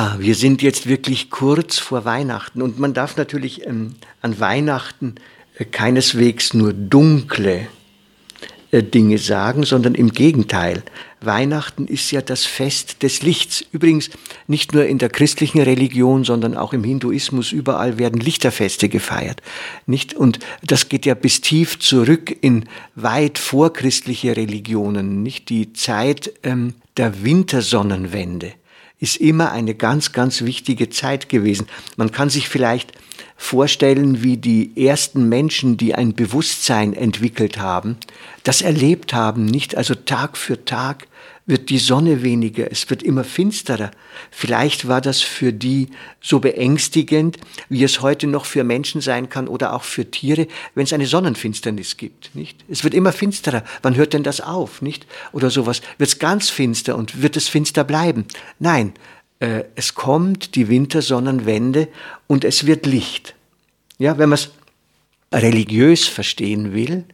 Ja, wir sind jetzt wirklich kurz vor Weihnachten und man darf natürlich ähm, an Weihnachten äh, keineswegs nur dunkle äh, Dinge sagen, sondern im Gegenteil. Weihnachten ist ja das Fest des Lichts. Übrigens nicht nur in der christlichen Religion, sondern auch im Hinduismus. Überall werden Lichterfeste gefeiert. Nicht? Und das geht ja bis tief zurück in weit vorchristliche Religionen. Nicht die Zeit ähm, der Wintersonnenwende ist immer eine ganz, ganz wichtige Zeit gewesen. Man kann sich vielleicht vorstellen, wie die ersten Menschen, die ein Bewusstsein entwickelt haben, das erlebt haben, nicht also Tag für Tag wird die Sonne weniger, es wird immer finsterer. Vielleicht war das für die so beängstigend, wie es heute noch für Menschen sein kann oder auch für Tiere, wenn es eine Sonnenfinsternis gibt, nicht? Es wird immer finsterer. Wann hört denn das auf, nicht? Oder sowas. Wird es ganz finster und wird es finster bleiben? Nein, äh, es kommt die Wintersonnenwende und es wird Licht. Ja, wenn man es religiös verstehen will,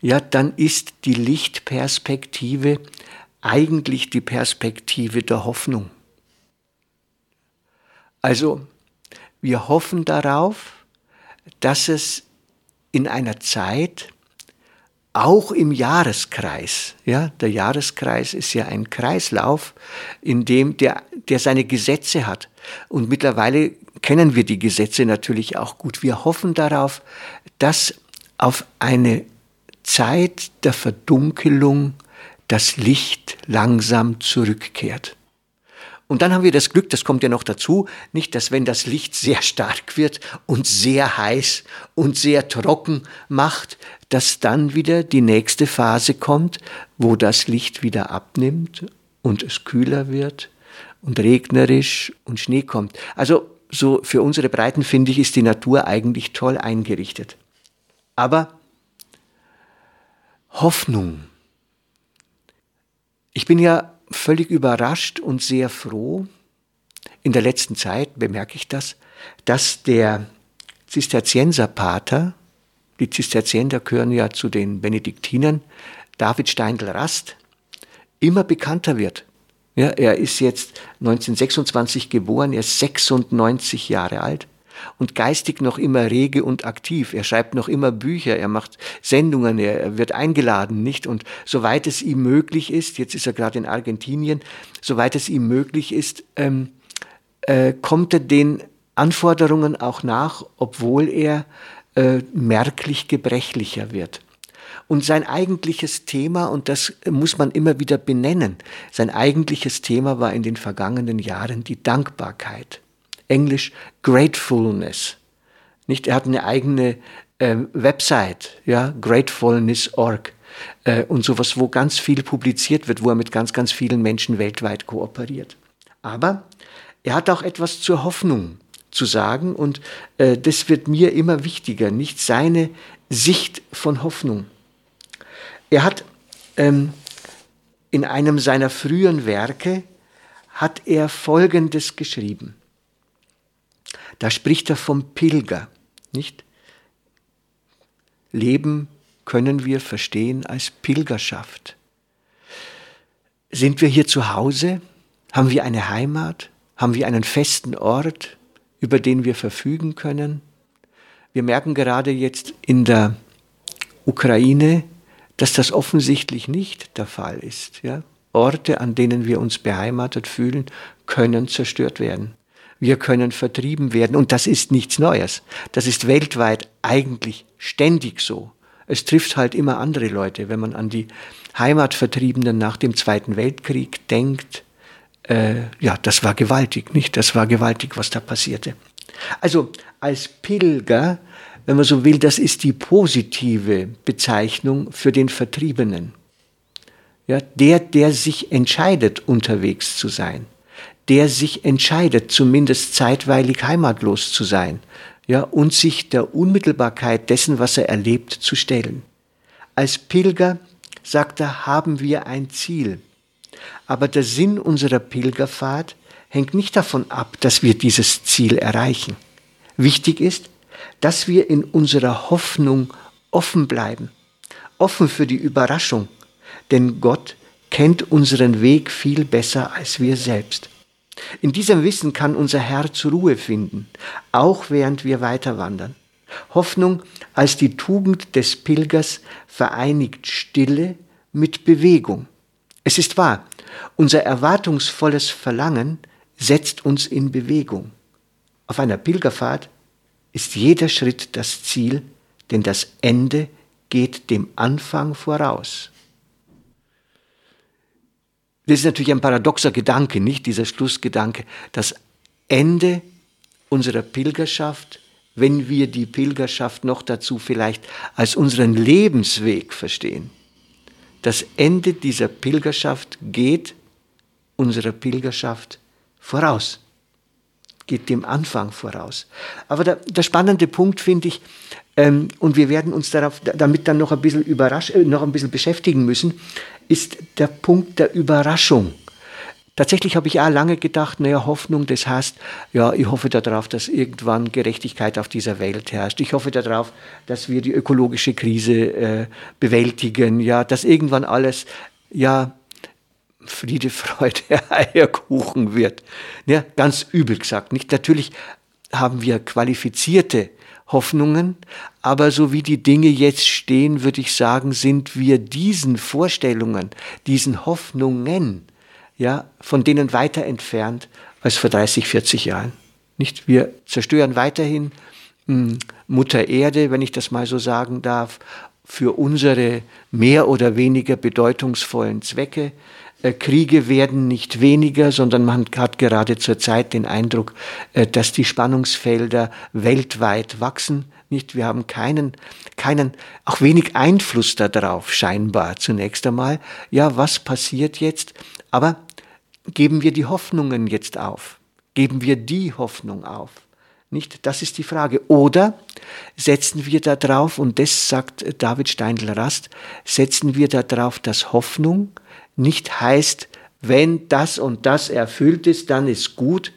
ja, dann ist die Lichtperspektive eigentlich die Perspektive der Hoffnung. Also wir hoffen darauf, dass es in einer Zeit, auch im Jahreskreis, ja, der Jahreskreis ist ja ein Kreislauf, in dem der, der seine Gesetze hat. Und mittlerweile kennen wir die Gesetze natürlich auch gut. Wir hoffen darauf, dass auf eine Zeit der Verdunkelung das Licht langsam zurückkehrt. Und dann haben wir das Glück, das kommt ja noch dazu, nicht, dass wenn das Licht sehr stark wird und sehr heiß und sehr trocken macht, dass dann wieder die nächste Phase kommt, wo das Licht wieder abnimmt und es kühler wird und regnerisch und Schnee kommt. Also so für unsere Breiten finde ich, ist die Natur eigentlich toll eingerichtet. Aber Hoffnung ich bin ja völlig überrascht und sehr froh, in der letzten Zeit bemerke ich das, dass der Zisterzienserpater, die Zisterzienser gehören ja zu den Benediktinern, David Steindl-Rast, immer bekannter wird. Ja, er ist jetzt 1926 geboren, er ist 96 Jahre alt und geistig noch immer rege und aktiv. Er schreibt noch immer Bücher, er macht Sendungen, er wird eingeladen, nicht? Und soweit es ihm möglich ist, jetzt ist er gerade in Argentinien, soweit es ihm möglich ist, ähm, äh, kommt er den Anforderungen auch nach, obwohl er äh, merklich gebrechlicher wird. Und sein eigentliches Thema, und das muss man immer wieder benennen, sein eigentliches Thema war in den vergangenen Jahren die Dankbarkeit. Englisch Gratefulness. Nicht, er hat eine eigene äh, Website, ja, gratefulness.org äh, und sowas, wo ganz viel publiziert wird, wo er mit ganz, ganz vielen Menschen weltweit kooperiert. Aber er hat auch etwas zur Hoffnung zu sagen und äh, das wird mir immer wichtiger, nicht seine Sicht von Hoffnung. Er hat ähm, in einem seiner frühen Werke hat er Folgendes geschrieben. Da spricht er vom Pilger, nicht? Leben können wir verstehen als Pilgerschaft. Sind wir hier zu Hause? Haben wir eine Heimat? Haben wir einen festen Ort, über den wir verfügen können? Wir merken gerade jetzt in der Ukraine, dass das offensichtlich nicht der Fall ist. Ja? Orte, an denen wir uns beheimatet fühlen, können zerstört werden. Wir können vertrieben werden. Und das ist nichts Neues. Das ist weltweit eigentlich ständig so. Es trifft halt immer andere Leute. Wenn man an die Heimatvertriebenen nach dem Zweiten Weltkrieg denkt, äh, ja, das war gewaltig, nicht? Das war gewaltig, was da passierte. Also als Pilger, wenn man so will, das ist die positive Bezeichnung für den Vertriebenen. Ja, der, der sich entscheidet, unterwegs zu sein, der sich entscheidet, zumindest zeitweilig heimatlos zu sein, ja, und sich der Unmittelbarkeit dessen, was er erlebt, zu stellen. Als Pilger, sagt er, haben wir ein Ziel. Aber der Sinn unserer Pilgerfahrt hängt nicht davon ab, dass wir dieses Ziel erreichen. Wichtig ist, dass wir in unserer Hoffnung offen bleiben, offen für die Überraschung, denn Gott kennt unseren Weg viel besser als wir selbst. In diesem Wissen kann unser Herz Ruhe finden, auch während wir weiter wandern. Hoffnung als die Tugend des Pilgers vereinigt Stille mit Bewegung. Es ist wahr, unser erwartungsvolles Verlangen setzt uns in Bewegung. Auf einer Pilgerfahrt ist jeder Schritt das Ziel, denn das Ende geht dem Anfang voraus. Das ist natürlich ein paradoxer Gedanke, nicht dieser Schlussgedanke. Das Ende unserer Pilgerschaft, wenn wir die Pilgerschaft noch dazu vielleicht als unseren Lebensweg verstehen. Das Ende dieser Pilgerschaft geht unserer Pilgerschaft voraus, geht dem Anfang voraus. Aber der, der spannende Punkt finde ich, ähm, und wir werden uns darauf, damit dann noch ein bisschen überrasch, äh, noch ein bisschen beschäftigen müssen, ist der Punkt der Überraschung. Tatsächlich habe ich auch lange gedacht, naja, Hoffnung, das heißt, ja, ich hoffe darauf, dass irgendwann Gerechtigkeit auf dieser Welt herrscht. Ich hoffe darauf, dass wir die ökologische Krise äh, bewältigen, ja, dass irgendwann alles, ja, Friede, Freude, Eierkuchen wird. Ja, ganz übel gesagt, nicht? Natürlich haben wir qualifizierte Hoffnungen, aber so wie die Dinge jetzt stehen, würde ich sagen, sind wir diesen Vorstellungen, diesen Hoffnungen, ja, von denen weiter entfernt als vor 30, 40 Jahren. Nicht? Wir zerstören weiterhin hm, Mutter Erde, wenn ich das mal so sagen darf, für unsere mehr oder weniger bedeutungsvollen Zwecke. Äh, Kriege werden nicht weniger, sondern man hat gerade zurzeit den Eindruck, äh, dass die Spannungsfelder weltweit wachsen. Nicht, wir haben keinen, keinen, auch wenig Einfluss darauf, scheinbar zunächst einmal. Ja, was passiert jetzt? Aber geben wir die Hoffnungen jetzt auf? Geben wir die Hoffnung auf? Nicht? Das ist die Frage. Oder setzen wir da drauf, und das sagt David Steindl-Rast, setzen wir da drauf, dass Hoffnung nicht heißt, wenn das und das erfüllt ist, dann ist gut,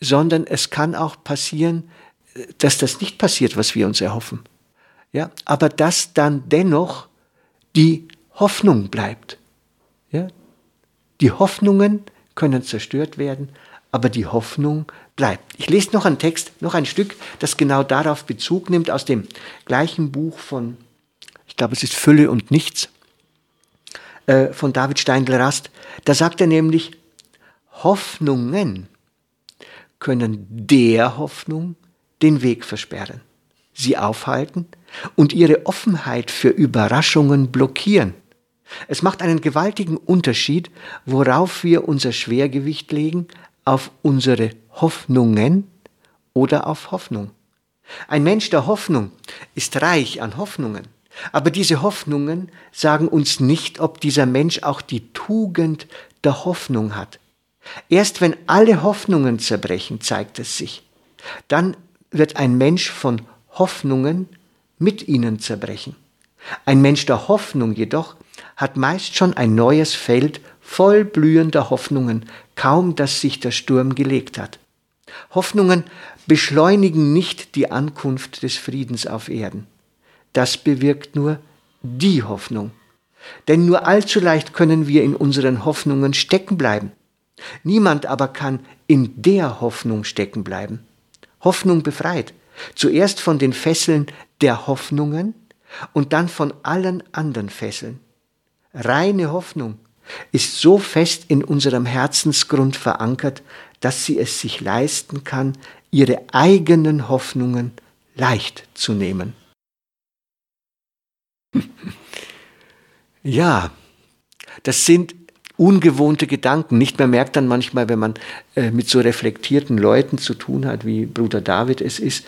sondern es kann auch passieren, dass das nicht passiert, was wir uns erhoffen. Ja, aber dass dann dennoch die Hoffnung bleibt. Ja, die Hoffnungen können zerstört werden, aber die Hoffnung bleibt. Ich lese noch einen Text, noch ein Stück, das genau darauf Bezug nimmt, aus dem gleichen Buch von, ich glaube, es ist Fülle und Nichts. Äh, von David Steindl-Rast. Da sagt er nämlich, Hoffnungen können der Hoffnung den Weg versperren, sie aufhalten und ihre Offenheit für Überraschungen blockieren. Es macht einen gewaltigen Unterschied, worauf wir unser Schwergewicht legen, auf unsere Hoffnungen oder auf Hoffnung. Ein Mensch der Hoffnung ist reich an Hoffnungen. Aber diese Hoffnungen sagen uns nicht, ob dieser Mensch auch die Tugend der Hoffnung hat. Erst wenn alle Hoffnungen zerbrechen, zeigt es sich. Dann wird ein Mensch von Hoffnungen mit ihnen zerbrechen. Ein Mensch der Hoffnung jedoch hat meist schon ein neues Feld voll blühender Hoffnungen, kaum dass sich der Sturm gelegt hat. Hoffnungen beschleunigen nicht die Ankunft des Friedens auf Erden. Das bewirkt nur die Hoffnung. Denn nur allzu leicht können wir in unseren Hoffnungen stecken bleiben. Niemand aber kann in der Hoffnung stecken bleiben. Hoffnung befreit. Zuerst von den Fesseln der Hoffnungen und dann von allen anderen Fesseln. Reine Hoffnung ist so fest in unserem Herzensgrund verankert, dass sie es sich leisten kann, ihre eigenen Hoffnungen leicht zu nehmen. Ja, das sind ungewohnte Gedanken. Nicht mehr merkt dann manchmal, wenn man äh, mit so reflektierten Leuten zu tun hat, wie Bruder David es ist,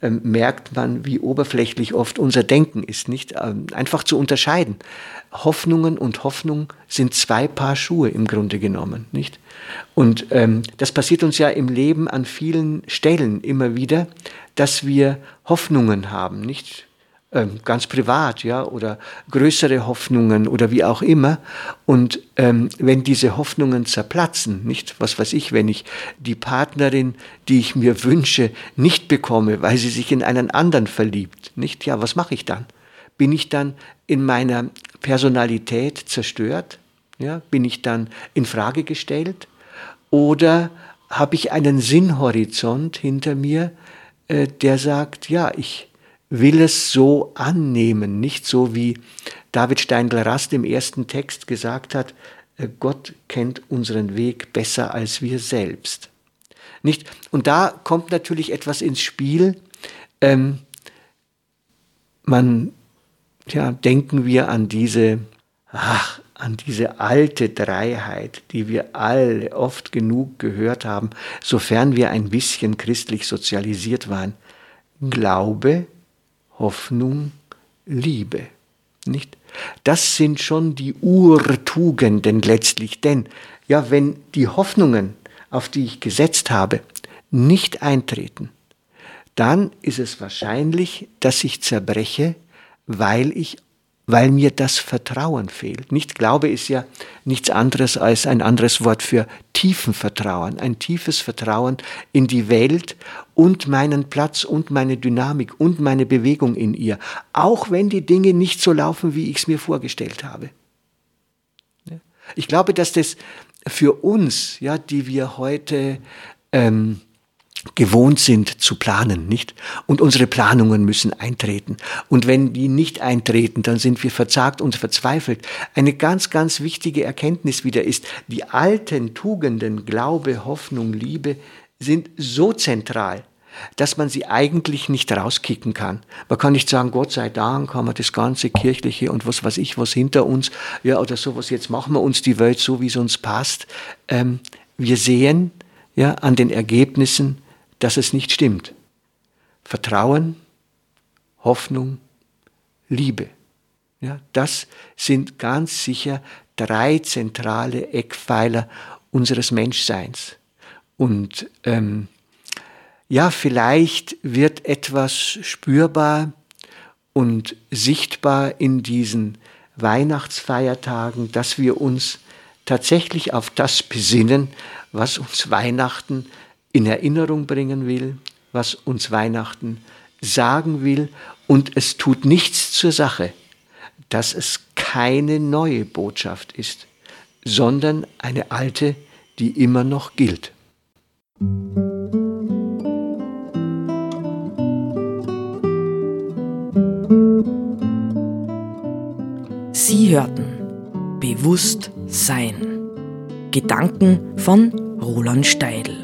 äh, merkt man, wie oberflächlich oft unser Denken ist. Nicht ähm, einfach zu unterscheiden. Hoffnungen und Hoffnung sind zwei Paar Schuhe im Grunde genommen, nicht? Und ähm, das passiert uns ja im Leben an vielen Stellen immer wieder, dass wir Hoffnungen haben, nicht? Ähm, ganz privat, ja, oder größere Hoffnungen oder wie auch immer. Und ähm, wenn diese Hoffnungen zerplatzen, nicht, was weiß ich, wenn ich die Partnerin, die ich mir wünsche, nicht bekomme, weil sie sich in einen anderen verliebt, nicht, ja, was mache ich dann? Bin ich dann in meiner Personalität zerstört? Ja, bin ich dann in Frage gestellt? Oder habe ich einen Sinnhorizont hinter mir, äh, der sagt, ja, ich will es so annehmen, nicht so wie David Steindl-Rast im ersten Text gesagt hat, äh, Gott kennt unseren Weg besser als wir selbst. Nicht? Und da kommt natürlich etwas ins Spiel. Ähm, man, ja, denken wir an diese, ach, an diese alte Dreiheit, die wir alle oft genug gehört haben, sofern wir ein bisschen christlich sozialisiert waren. Glaube, Hoffnung, Liebe. Nicht? Das sind schon die Urtugenden letztlich, denn ja, wenn die Hoffnungen, auf die ich gesetzt habe, nicht eintreten, dann ist es wahrscheinlich, dass ich zerbreche, weil ich weil mir das Vertrauen fehlt. Nicht Glaube ist ja nichts anderes als ein anderes Wort für tiefen Vertrauen, ein tiefes Vertrauen in die Welt und meinen Platz und meine Dynamik und meine Bewegung in ihr, auch wenn die Dinge nicht so laufen, wie ich es mir vorgestellt habe. Ich glaube, dass das für uns, ja, die wir heute ähm, gewohnt sind zu planen, nicht? Und unsere Planungen müssen eintreten. Und wenn die nicht eintreten, dann sind wir verzagt und verzweifelt. Eine ganz, ganz wichtige Erkenntnis wieder ist, die alten Tugenden, Glaube, Hoffnung, Liebe, sind so zentral, dass man sie eigentlich nicht rauskicken kann. Man kann nicht sagen, Gott sei Dank haben wir das ganze Kirchliche und was weiß ich, was hinter uns, ja, oder sowas, jetzt machen wir uns die Welt so, wie es uns passt. Ähm, wir sehen, ja, an den Ergebnissen, dass es nicht stimmt. Vertrauen, Hoffnung, Liebe. Ja, das sind ganz sicher drei zentrale Eckpfeiler unseres Menschseins. Und ähm, ja, vielleicht wird etwas spürbar und sichtbar in diesen Weihnachtsfeiertagen, dass wir uns tatsächlich auf das besinnen, was uns Weihnachten in Erinnerung bringen will, was uns Weihnachten sagen will, und es tut nichts zur Sache, dass es keine neue Botschaft ist, sondern eine alte, die immer noch gilt. Sie hörten Bewusst Sein. Gedanken von Roland Steidl.